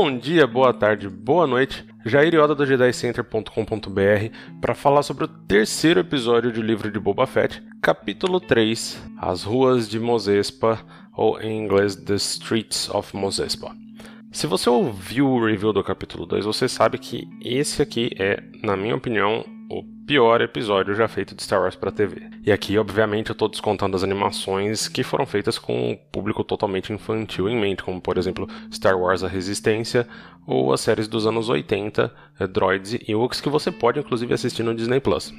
Bom dia, boa tarde, boa noite. Jair Yoda do JediCenter.com.br para falar sobre o terceiro episódio do livro de Boba Fett, capítulo 3, As Ruas de Mozespa, ou em inglês The Streets of Mozespa. Se você ouviu o review do capítulo 2, você sabe que esse aqui é, na minha opinião, o pior episódio já feito de Star Wars para TV. E aqui, obviamente, eu estou descontando as animações que foram feitas com um público totalmente infantil em mente, como por exemplo Star Wars A Resistência ou as séries dos anos 80, eh, Droids e Ewoks, que você pode inclusive assistir no Disney Plus.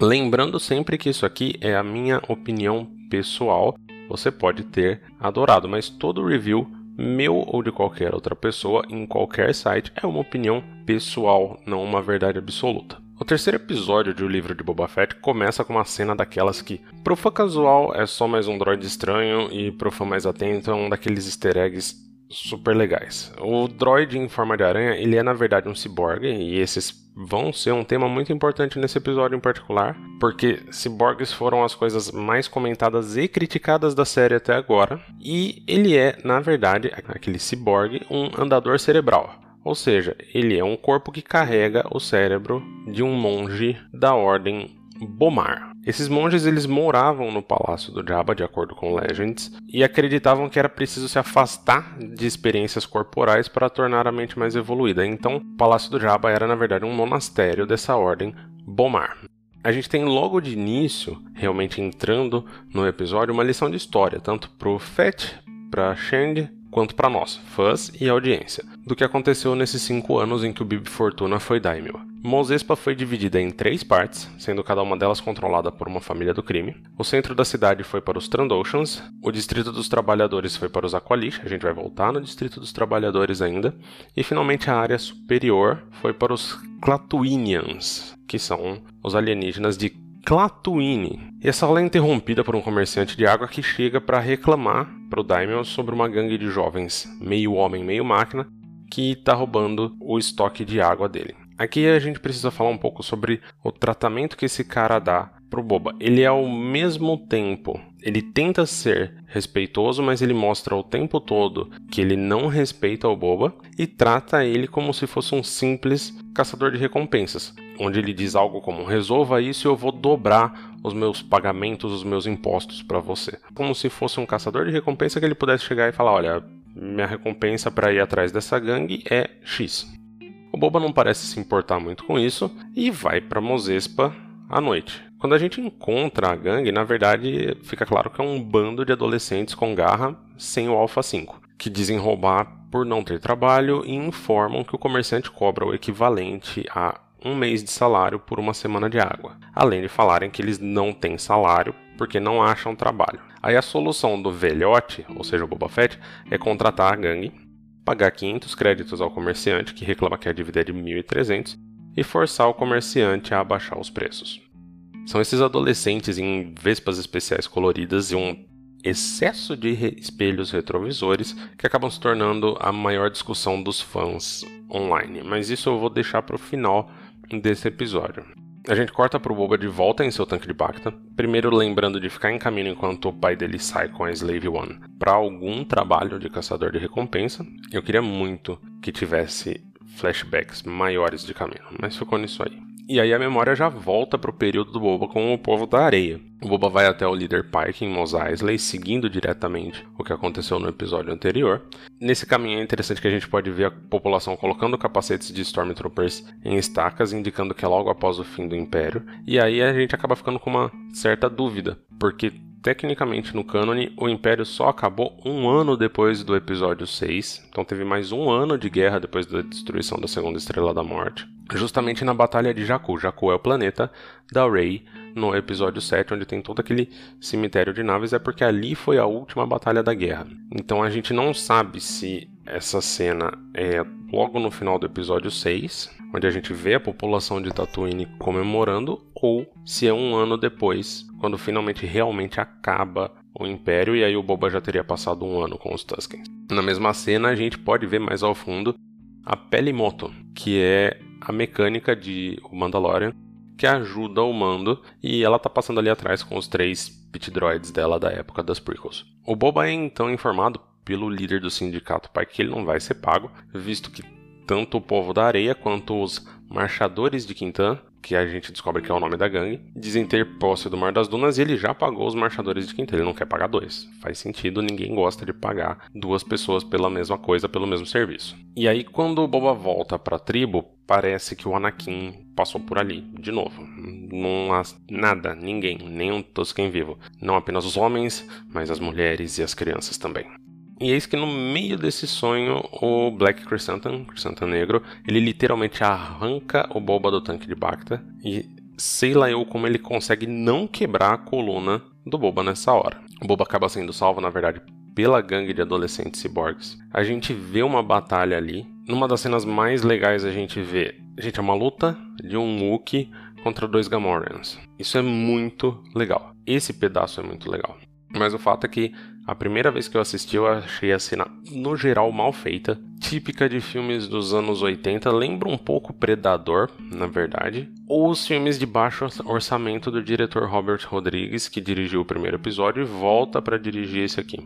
Lembrando sempre que isso aqui é a minha opinião pessoal, você pode ter adorado, mas todo review meu ou de qualquer outra pessoa em qualquer site é uma opinião pessoal, não uma verdade absoluta. O terceiro episódio de O Livro de Boba Fett começa com uma cena daquelas que, pro fã casual, é só mais um droid estranho e pro fã mais atento é um daqueles easter eggs super legais. O droid em forma de aranha, ele é na verdade um ciborgue e esses vão ser um tema muito importante nesse episódio em particular, porque ciborgues foram as coisas mais comentadas e criticadas da série até agora, e ele é, na verdade, aquele ciborgue, um andador cerebral. Ou seja, ele é um corpo que carrega o cérebro de um monge da ordem Bomar. Esses monges eles moravam no palácio do Jabba, de acordo com Legends, e acreditavam que era preciso se afastar de experiências corporais para tornar a mente mais evoluída. Então, o palácio do Jabba era na verdade um monastério dessa ordem Bomar. A gente tem logo de início, realmente entrando no episódio, uma lição de história, tanto pro Fett, pra Shand quanto para nós, fãs e audiência, do que aconteceu nesses cinco anos em que o Bib Fortuna foi Daimyo. Mozespa foi dividida em três partes, sendo cada uma delas controlada por uma família do crime. O centro da cidade foi para os Trandoshans, o distrito dos trabalhadores foi para os Aqualish, a gente vai voltar no distrito dos trabalhadores ainda, e finalmente a área superior foi para os Clatuinians, que são os alienígenas de Clatuine. E essa aula é interrompida por um comerciante de água que chega para reclamar para o Daimon sobre uma gangue de jovens, meio homem, meio máquina, que está roubando o estoque de água dele. Aqui a gente precisa falar um pouco sobre o tratamento que esse cara dá pro Boba. Ele ao mesmo tempo, ele tenta ser respeitoso, mas ele mostra o tempo todo que ele não respeita o Boba e trata ele como se fosse um simples caçador de recompensas onde ele diz algo como: resolva isso e eu vou dobrar os meus pagamentos, os meus impostos para você. Como se fosse um caçador de recompensa que ele pudesse chegar e falar: olha, minha recompensa para ir atrás dessa gangue é X. O Boba não parece se importar muito com isso e vai para Mozespa à noite. Quando a gente encontra a gangue, na verdade fica claro que é um bando de adolescentes com garra sem o Alpha 5, que dizem roubar por não ter trabalho e informam que o comerciante cobra o equivalente a um mês de salário por uma semana de água, além de falarem que eles não têm salário porque não acham trabalho. Aí a solução do velhote, ou seja, o Boba Fett, é contratar a gangue, pagar 500 créditos ao comerciante que reclama que a dívida é de 1.300 e forçar o comerciante a abaixar os preços. São esses adolescentes em vespas especiais coloridas e um excesso de espelhos retrovisores que acabam se tornando a maior discussão dos fãs online. Mas isso eu vou deixar para o final desse episódio. A gente corta pro Boba de volta em seu tanque de Bacta, primeiro lembrando de ficar em caminho enquanto o pai dele sai com a Slave One para algum trabalho de caçador de recompensa. Eu queria muito que tivesse flashbacks maiores de caminho, mas ficou nisso aí. E aí a memória já volta para o período do Boba com o povo da areia. O Boba vai até o líder Pike em Mos Eisley, seguindo diretamente o que aconteceu no episódio anterior. Nesse caminho é interessante que a gente pode ver a população colocando capacetes de Stormtroopers em estacas, indicando que é logo após o fim do Império. E aí a gente acaba ficando com uma certa dúvida, porque tecnicamente no cânone, o Império só acabou um ano depois do episódio 6, então teve mais um ano de guerra depois da destruição da Segunda Estrela da Morte justamente na Batalha de Jakku. Jakku é o planeta da Rey no episódio 7, onde tem todo aquele cemitério de naves, é porque ali foi a última batalha da guerra. Então a gente não sabe se essa cena é logo no final do episódio 6, onde a gente vê a população de Tatooine comemorando, ou se é um ano depois, quando finalmente realmente acaba o Império e aí o Boba já teria passado um ano com os Tuskens. Na mesma cena, a gente pode ver mais ao fundo a Pelimoto, que é a mecânica de Mandalorian, que ajuda o Mando e ela tá passando ali atrás com os três pit droids dela da época das prequels. O Boba é então informado pelo líder do sindicato Pai que ele não vai ser pago, visto que tanto o povo da areia quanto os marchadores de Quintan, que a gente descobre que é o nome da gangue, dizem ter posse do Mar das Dunas e ele já pagou os marchadores de Quintan, ele não quer pagar dois. Faz sentido, ninguém gosta de pagar duas pessoas pela mesma coisa, pelo mesmo serviço. E aí quando o Boba volta para a tribo, parece que o Anakin passou por ali, de novo. Não há nada, ninguém, nenhum Tusken vivo. Não apenas os homens, mas as mulheres e as crianças também. E eis que no meio desse sonho, o Black Chrysanthemum, Chrysanthemum Negro, ele literalmente arranca o Boba do tanque de Bacta e sei lá eu como ele consegue não quebrar a coluna do Boba nessa hora. O Boba acaba sendo salvo, na verdade, pela gangue de adolescentes ciborgues. A gente vê uma batalha ali. Numa das cenas mais legais a gente vê, gente, é uma luta de um Wookiee contra dois Gamorreans. Isso é muito legal. Esse pedaço é muito legal. Mas o fato é que a primeira vez que eu assisti, eu achei a cena, no geral, mal feita. Típica de filmes dos anos 80, lembra um pouco Predador, na verdade. Ou os filmes de baixo orçamento do diretor Robert Rodrigues, que dirigiu o primeiro episódio e volta para dirigir esse aqui.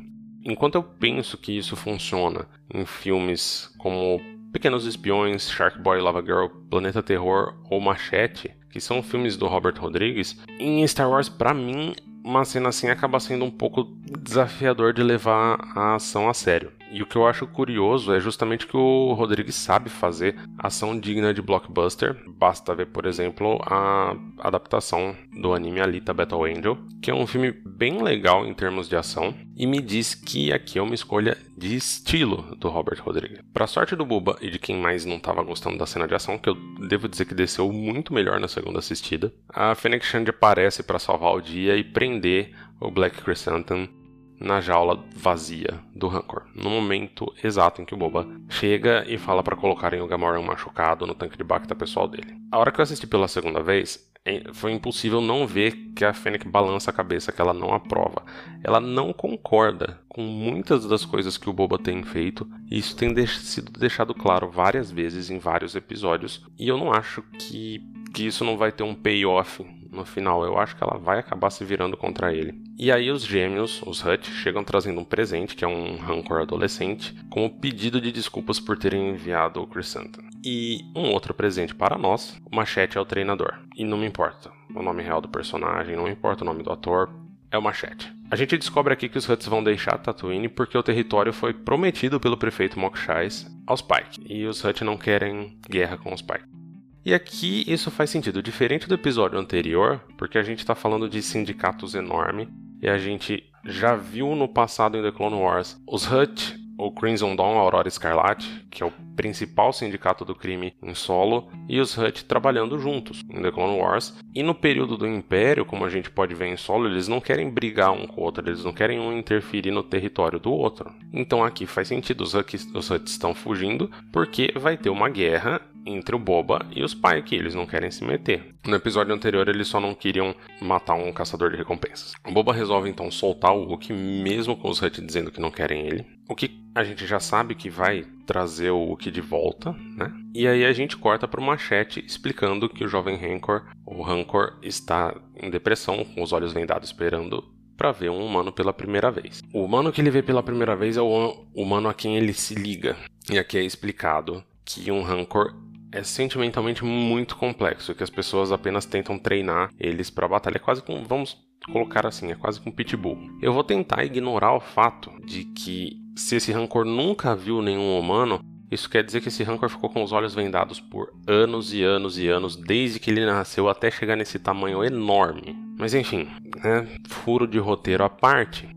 Enquanto eu penso que isso funciona em filmes como Pequenos Espiões, Shark Boy Lava Girl, Planeta Terror ou Machete, que são filmes do Robert Rodrigues, em Star Wars, para mim, uma cena assim acaba sendo um pouco desafiador de levar a ação a sério. E o que eu acho curioso é justamente que o Rodrigues sabe fazer ação digna de blockbuster. Basta ver, por exemplo, a adaptação do anime Alita Battle Angel, que é um filme bem legal em termos de ação, e me diz que aqui é uma escolha de estilo do Robert Rodrigues. Para sorte do Buba e de quem mais não estava gostando da cena de ação, que eu devo dizer que desceu muito melhor na segunda assistida, a Fennec Shand aparece para salvar o dia e prender o Black Chrysanthemum na jaula vazia do Rancor, no momento exato em que o Boba chega e fala para colocarem o Gamorrean machucado no tanque de Bacta pessoal dele. A hora que eu assisti pela segunda vez, foi impossível não ver que a Fennec balança a cabeça, que ela não aprova. Ela não concorda com muitas das coisas que o Boba tem feito, e isso tem sido deixado claro várias vezes em vários episódios, e eu não acho que, que isso não vai ter um payoff no final. Eu acho que ela vai acabar se virando contra ele. E aí os gêmeos, os Hut, chegam trazendo um presente, que é um Rancor adolescente, como pedido de desculpas por terem enviado o Chrysanthemum. E um outro presente para nós, o Machete é o treinador. E não me importa o nome real do personagem, não importa o nome do ator, é o Machete. A gente descobre aqui que os Huts vão deixar Tatooine porque o território foi prometido pelo prefeito Mokshais aos Pike, e os Hutt não querem guerra com os Pike. E aqui isso faz sentido, diferente do episódio anterior, porque a gente está falando de sindicatos enormes e a gente já viu no passado em The Clone Wars os Hut, o Crimson Dawn, Aurora Escarlate, que é o principal sindicato do crime em solo, e os Hut trabalhando juntos em The Clone Wars. E no período do Império, como a gente pode ver em solo, eles não querem brigar um com o outro, eles não querem um interferir no território do outro. Então aqui faz sentido, os Hut, os Hut estão fugindo porque vai ter uma guerra entre o Boba e os Pike, eles não querem se meter. No episódio anterior, eles só não queriam matar um caçador de recompensas. O Boba resolve então soltar o Wookiee, mesmo com os Hutt dizendo que não querem ele. O que a gente já sabe que vai trazer o Wookiee de volta, né? E aí a gente corta para o Machete explicando que o jovem Rancor, o Rancor, está em depressão, com os olhos vendados esperando para ver um humano pela primeira vez. O humano que ele vê pela primeira vez é o humano a quem ele se liga. E aqui é explicado que um Rancor é sentimentalmente muito complexo, que as pessoas apenas tentam treinar eles para batalha. É quase como, vamos colocar assim, é quase como um pitbull. Eu vou tentar ignorar o fato de que se esse rancor nunca viu nenhum humano, isso quer dizer que esse rancor ficou com os olhos vendados por anos e anos e anos, desde que ele nasceu até chegar nesse tamanho enorme. Mas enfim, né, furo de roteiro à parte,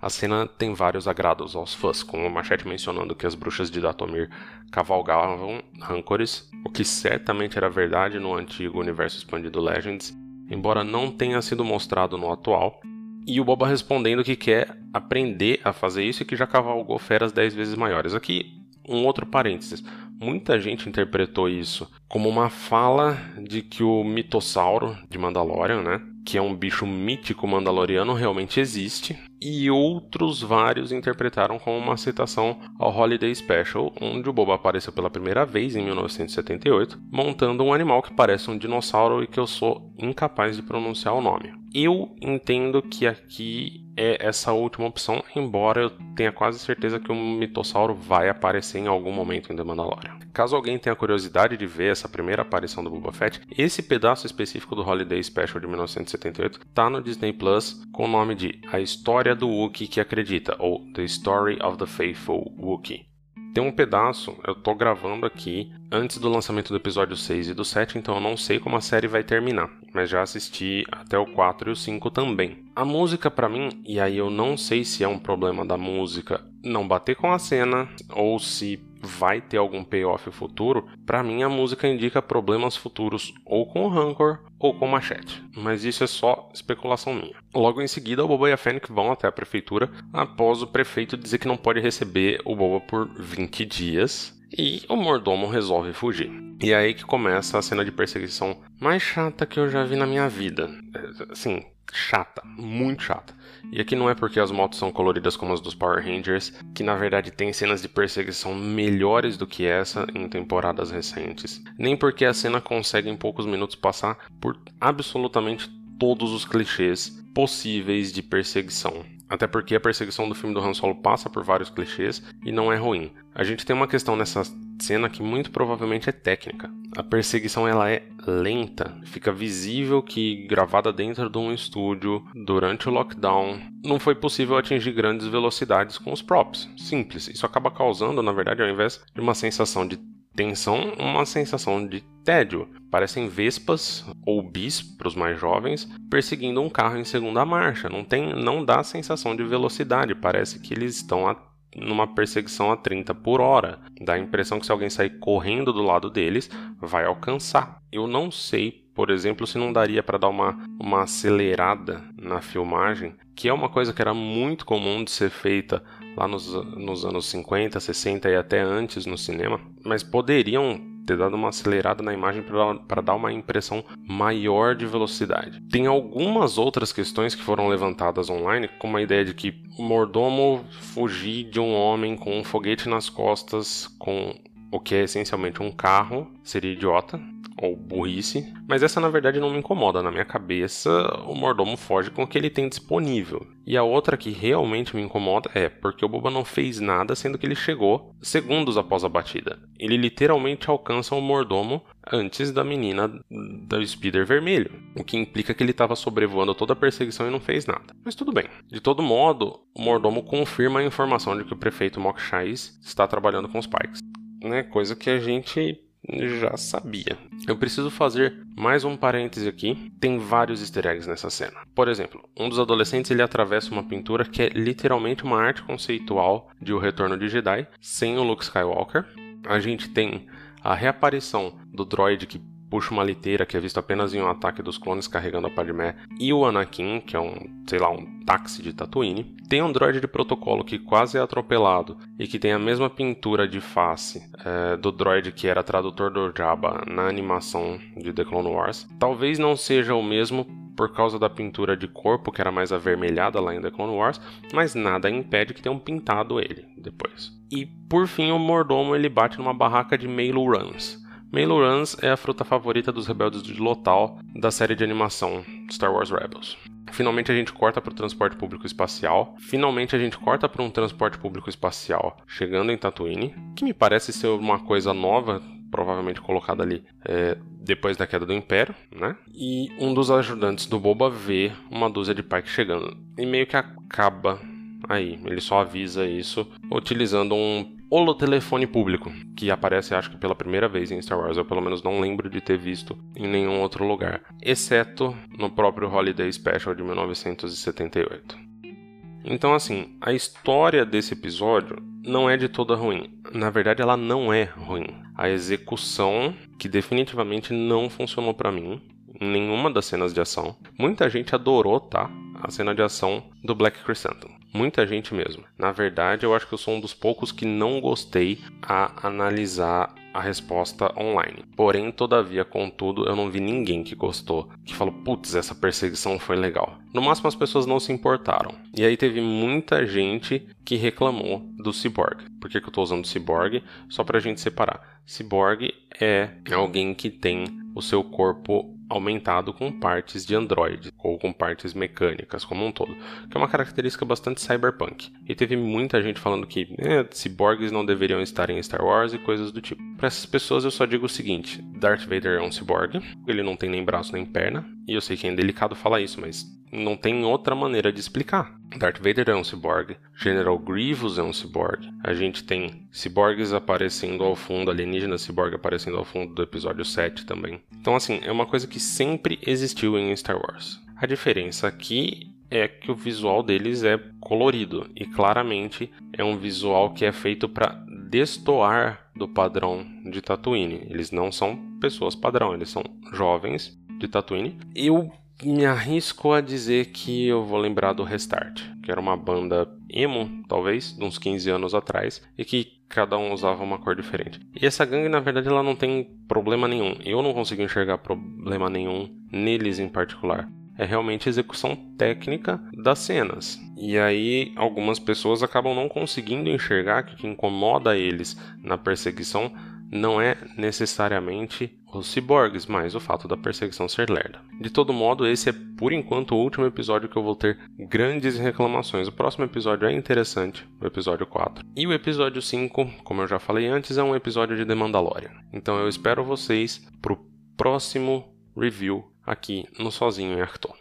a cena tem vários agrados aos fãs, com o Machete mencionando que as bruxas de Datomir cavalgavam rancores, o que certamente era verdade no antigo universo expandido Legends, embora não tenha sido mostrado no atual. E o Boba respondendo que quer aprender a fazer isso e que já cavalgou feras 10 vezes maiores. Aqui, um outro parênteses. Muita gente interpretou isso como uma fala de que o mitossauro de Mandalorian, né, que é um bicho mítico mandaloriano, realmente existe, e outros vários interpretaram como uma citação ao Holiday Special, onde o Boba apareceu pela primeira vez em 1978, montando um animal que parece um dinossauro e que eu sou incapaz de pronunciar o nome. Eu entendo que aqui é essa última opção, embora eu tenha quase certeza que um mitossauro vai aparecer em algum momento em The Mandalorian. Caso alguém tenha curiosidade de ver essa primeira aparição do Boba Fett, esse pedaço específico do Holiday Special de 1978 tá no Disney Plus com o nome de A História do Wookiee que Acredita, ou The Story of the Faithful Wookiee. Tem um pedaço, eu tô gravando aqui antes do lançamento do episódio 6 e do 7, então eu não sei como a série vai terminar, mas já assisti até o 4 e o 5 também. A música para mim, e aí eu não sei se é um problema da música não bater com a cena ou se vai ter algum payoff futuro, para mim a música indica problemas futuros ou com o Rancor ou com Machete, mas isso é só especulação minha. Logo em seguida, o Boba e a Fennec vão até a prefeitura após o prefeito dizer que não pode receber o Boba por 20 dias e o mordomo resolve fugir. E é aí que começa a cena de perseguição mais chata que eu já vi na minha vida. É, assim, chata, muito chata. E aqui não é porque as motos são coloridas como as dos Power Rangers, que na verdade tem cenas de perseguição melhores do que essa em temporadas recentes, nem porque a cena consegue em poucos minutos passar por absolutamente todos os clichês possíveis de perseguição. Até porque a perseguição do filme do Han Solo passa por vários clichês e não é ruim. A gente tem uma questão nessa cena que muito provavelmente é técnica. A perseguição ela é lenta, fica visível que gravada dentro de um estúdio durante o lockdown não foi possível atingir grandes velocidades com os props. Simples. Isso acaba causando, na verdade, ao invés de uma sensação de tensão, uma sensação de tédio. Parecem vespas ou bis para os mais jovens perseguindo um carro em segunda marcha. Não tem, não dá sensação de velocidade. Parece que eles estão a, numa perseguição a 30 por hora. Dá a impressão que se alguém sair correndo do lado deles, vai alcançar. Eu não sei, por exemplo, se não daria para dar uma, uma acelerada na filmagem, que é uma coisa que era muito comum de ser feita lá nos, nos anos 50, 60 e até antes no cinema, mas poderiam ter dado uma acelerada na imagem para dar uma impressão maior de velocidade. Tem algumas outras questões que foram levantadas online, como a ideia de que o mordomo fugir de um homem com um foguete nas costas com o que é essencialmente um carro seria idiota ou burrice, mas essa na verdade não me incomoda. Na minha cabeça, o mordomo foge com o que ele tem disponível. E a outra que realmente me incomoda é porque o Boba não fez nada, sendo que ele chegou segundos após a batida. Ele literalmente alcança o mordomo antes da menina do speeder vermelho, o que implica que ele estava sobrevoando toda a perseguição e não fez nada. Mas tudo bem. De todo modo, o mordomo confirma a informação de que o prefeito Mok está trabalhando com os Pikes. Né? Coisa que a gente já sabia. Eu preciso fazer mais um parêntese aqui. Tem vários easter eggs nessa cena. Por exemplo, um dos adolescentes ele atravessa uma pintura que é literalmente uma arte conceitual de O Retorno de Jedi, sem o Luke Skywalker. A gente tem a reaparição do droid que puxa uma liteira que é visto apenas em um ataque dos clones carregando a Padmé e o Anakin, que é um, sei lá, um táxi de Tatooine. Tem um droid de protocolo que quase é atropelado e que tem a mesma pintura de face é, do droid que era tradutor do Jabba na animação de The Clone Wars. Talvez não seja o mesmo por causa da pintura de corpo que era mais avermelhada lá em The Clone Wars, mas nada impede que tenham pintado ele depois. E por fim o mordomo ele bate numa barraca de Meilu Runs Runs é a fruta favorita dos rebeldes de Lothal da série de animação Star Wars Rebels. Finalmente a gente corta para o transporte público espacial. Finalmente a gente corta para um transporte público espacial chegando em Tatooine, que me parece ser uma coisa nova, provavelmente colocada ali é, depois da queda do Império, né? E um dos ajudantes do Boba vê uma dúzia de Pike chegando e meio que acaba aí. Ele só avisa isso utilizando um holotelefone público, que aparece acho que pela primeira vez em Star Wars, eu pelo menos não lembro de ter visto em nenhum outro lugar, exceto no próprio Holiday Special de 1978. Então assim, a história desse episódio não é de toda ruim. Na verdade, ela não é ruim. A execução, que definitivamente não funcionou para mim, em nenhuma das cenas de ação. Muita gente adorou, tá? A cena de ação do Black Chrysanthemum. Muita gente mesmo. Na verdade, eu acho que eu sou um dos poucos que não gostei a analisar a resposta online. Porém, todavia, contudo, eu não vi ninguém que gostou, que falou, putz, essa perseguição foi legal. No máximo, as pessoas não se importaram. E aí teve muita gente que reclamou do Cyborg. Por que, que eu tô usando Cyborg? Só pra gente separar. Cyborg é alguém que tem o seu corpo aumentado com partes de Android ou com partes mecânicas como um todo, que é uma característica bastante cyberpunk. E teve muita gente falando que eh, ciborgues não deveriam estar em Star Wars e coisas do tipo. Para essas pessoas eu só digo o seguinte: Darth Vader é um ciborgue, ele não tem nem braço nem perna, e eu sei que é delicado falar isso, mas não tem outra maneira de explicar. Darth Vader é um ciborgue, General Grievous é um ciborgue. A gente tem ciborgues aparecendo ao fundo, alienígenas ciborgue aparecendo ao fundo do episódio 7 também. Então, assim, é uma coisa que sempre existiu em Star Wars. A diferença aqui é que o visual deles é colorido e claramente é um visual que é feito para destoar do padrão de Tatooine. Eles não são pessoas padrão, eles são jovens de Tatooine. Eu me arrisco a dizer que eu vou lembrar do Restart, que era uma banda emo, talvez, de uns 15 anos atrás, e que cada um usava uma cor diferente. E essa gangue, na verdade, ela não tem problema nenhum. Eu não consigo enxergar problema nenhum neles em particular. É realmente execução técnica das cenas. E aí, algumas pessoas acabam não conseguindo enxergar que o que incomoda eles na perseguição não é necessariamente os ciborgues, mas o fato da perseguição ser lerda. De todo modo, esse é por enquanto o último episódio que eu vou ter grandes reclamações. O próximo episódio é interessante, o episódio 4. E o episódio 5, como eu já falei antes, é um episódio de The Mandalorian. Então eu espero vocês pro próximo review aqui no Sozinho em Arcton.